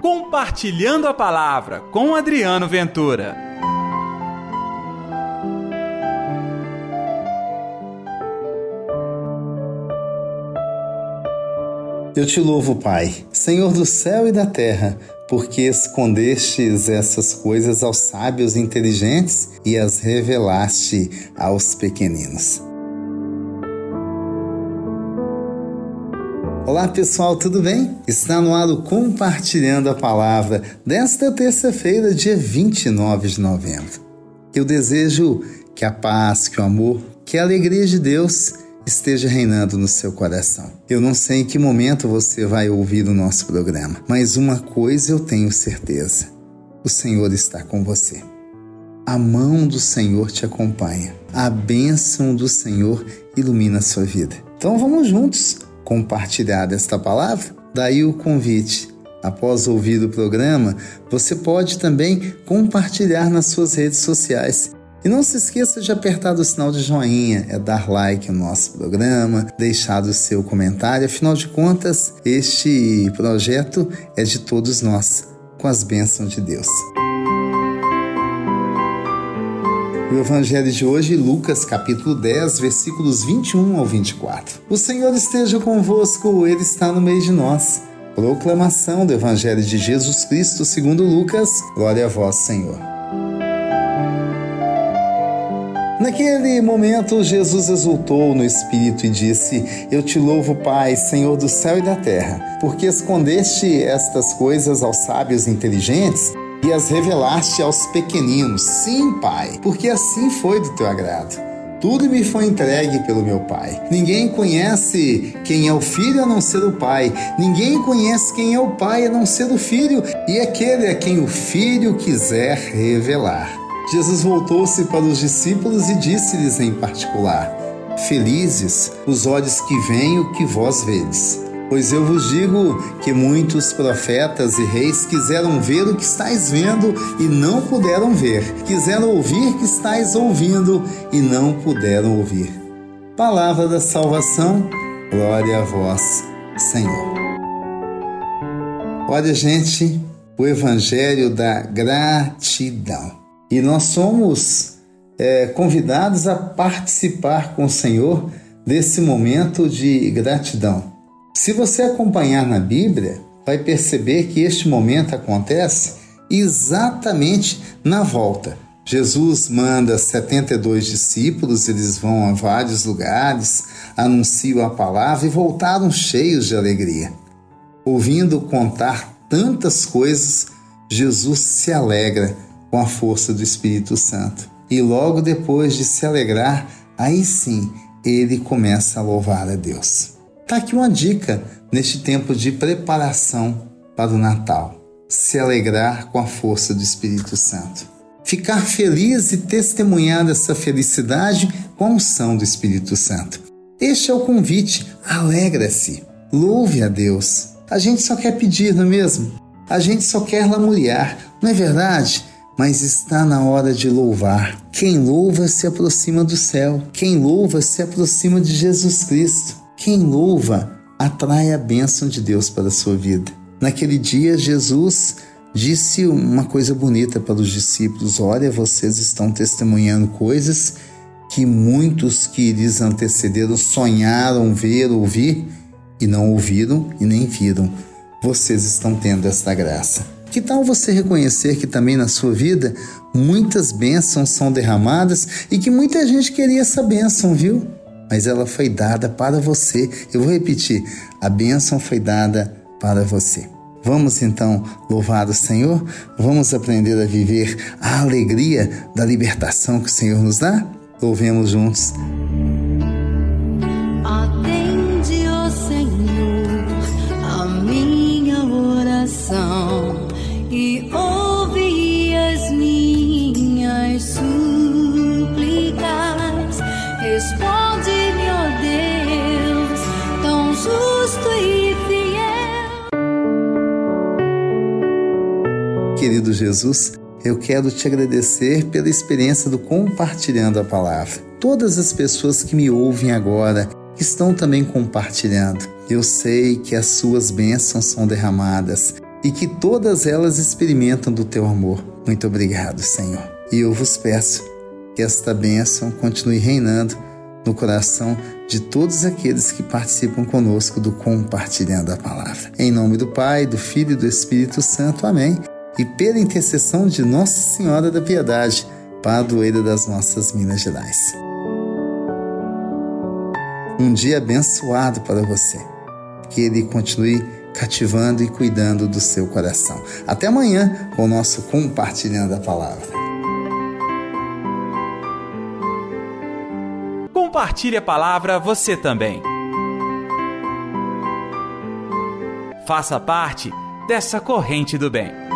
Compartilhando a Palavra com Adriano Ventura. Eu te louvo, Pai, Senhor do céu e da terra, porque escondestes essas coisas aos sábios inteligentes e as revelaste aos pequeninos. Olá pessoal, tudo bem? Está no ar o Compartilhando a Palavra desta terça-feira, dia 29 de novembro. Eu desejo que a paz, que o amor, que a alegria de Deus esteja reinando no seu coração. Eu não sei em que momento você vai ouvir o nosso programa, mas uma coisa eu tenho certeza: o Senhor está com você. A mão do Senhor te acompanha, a bênção do Senhor ilumina a sua vida. Então vamos juntos compartilhar desta palavra? Daí o convite. Após ouvir o programa, você pode também compartilhar nas suas redes sociais. E não se esqueça de apertar o sinal de joinha, é dar like no nosso programa, deixar o seu comentário. Afinal de contas, este projeto é de todos nós, com as bênçãos de Deus. O evangelho de hoje, Lucas capítulo 10, versículos 21 ao 24. O Senhor esteja convosco, ele está no meio de nós. Proclamação do evangelho de Jesus Cristo, segundo Lucas. Glória a vós, Senhor. Naquele momento, Jesus exultou no Espírito e disse: Eu te louvo, Pai, Senhor do céu e da terra, porque escondeste estas coisas aos sábios inteligentes e as revelaste aos pequeninos. Sim, Pai, porque assim foi do teu agrado. Tudo me foi entregue pelo meu Pai. Ninguém conhece quem é o Filho a não ser o Pai. Ninguém conhece quem é o Pai a não ser o Filho, e aquele a quem o Filho quiser revelar. Jesus voltou-se para os discípulos e disse-lhes em particular: Felizes os olhos que veem o que vós vedes Pois eu vos digo que muitos profetas e reis quiseram ver o que estáis vendo e não puderam ver, quiseram ouvir o que estáis ouvindo e não puderam ouvir. Palavra da salvação, glória a vós, Senhor. Olha, gente, o Evangelho da gratidão. E nós somos é, convidados a participar com o Senhor desse momento de gratidão. Se você acompanhar na Bíblia, vai perceber que este momento acontece exatamente na volta. Jesus manda 72 discípulos, eles vão a vários lugares, anunciam a palavra e voltaram cheios de alegria. Ouvindo contar tantas coisas, Jesus se alegra com a força do Espírito Santo. E logo depois de se alegrar, aí sim ele começa a louvar a Deus. Está aqui uma dica neste tempo de preparação para o Natal: se alegrar com a força do Espírito Santo. Ficar feliz e testemunhar essa felicidade com a unção do Espírito Santo. Este é o convite. Alegra-se. Louve a Deus. A gente só quer pedir, não é mesmo? A gente só quer lamuriar, não é verdade? Mas está na hora de louvar. Quem louva se aproxima do céu. Quem louva se aproxima de Jesus Cristo. Quem louva atrai a bênção de Deus para a sua vida. Naquele dia, Jesus disse uma coisa bonita para os discípulos: Olha, vocês estão testemunhando coisas que muitos que lhes antecederam sonharam ver, ouvir e não ouviram e nem viram. Vocês estão tendo esta graça. Que tal você reconhecer que também na sua vida muitas bênçãos são derramadas e que muita gente queria essa bênção, viu? Mas ela foi dada para você. Eu vou repetir: a bênção foi dada para você. Vamos então louvar o Senhor? Vamos aprender a viver a alegria da libertação que o Senhor nos dá? Louvemos juntos. Atende, ó Senhor, a minha oração e ouve as minhas súplicas. Responde querido Jesus, eu quero te agradecer pela experiência do compartilhando a palavra. Todas as pessoas que me ouvem agora estão também compartilhando. Eu sei que as suas bênçãos são derramadas. e que todas elas experimentam do teu amor. Muito obrigado, Senhor. E eu vos peço que esta bênção continue reinando no coração de todos aqueles que participam conosco do compartilhando a palavra. Em nome do Pai, do Filho e do Espírito Santo. Amém. E pela intercessão de Nossa Senhora da Piedade, padroeira das nossas Minas Gerais. Um dia abençoado para você. Que ele continue cativando e cuidando do seu coração. Até amanhã com o nosso compartilhando a palavra. Compartilhe a palavra você também. Faça parte dessa corrente do bem.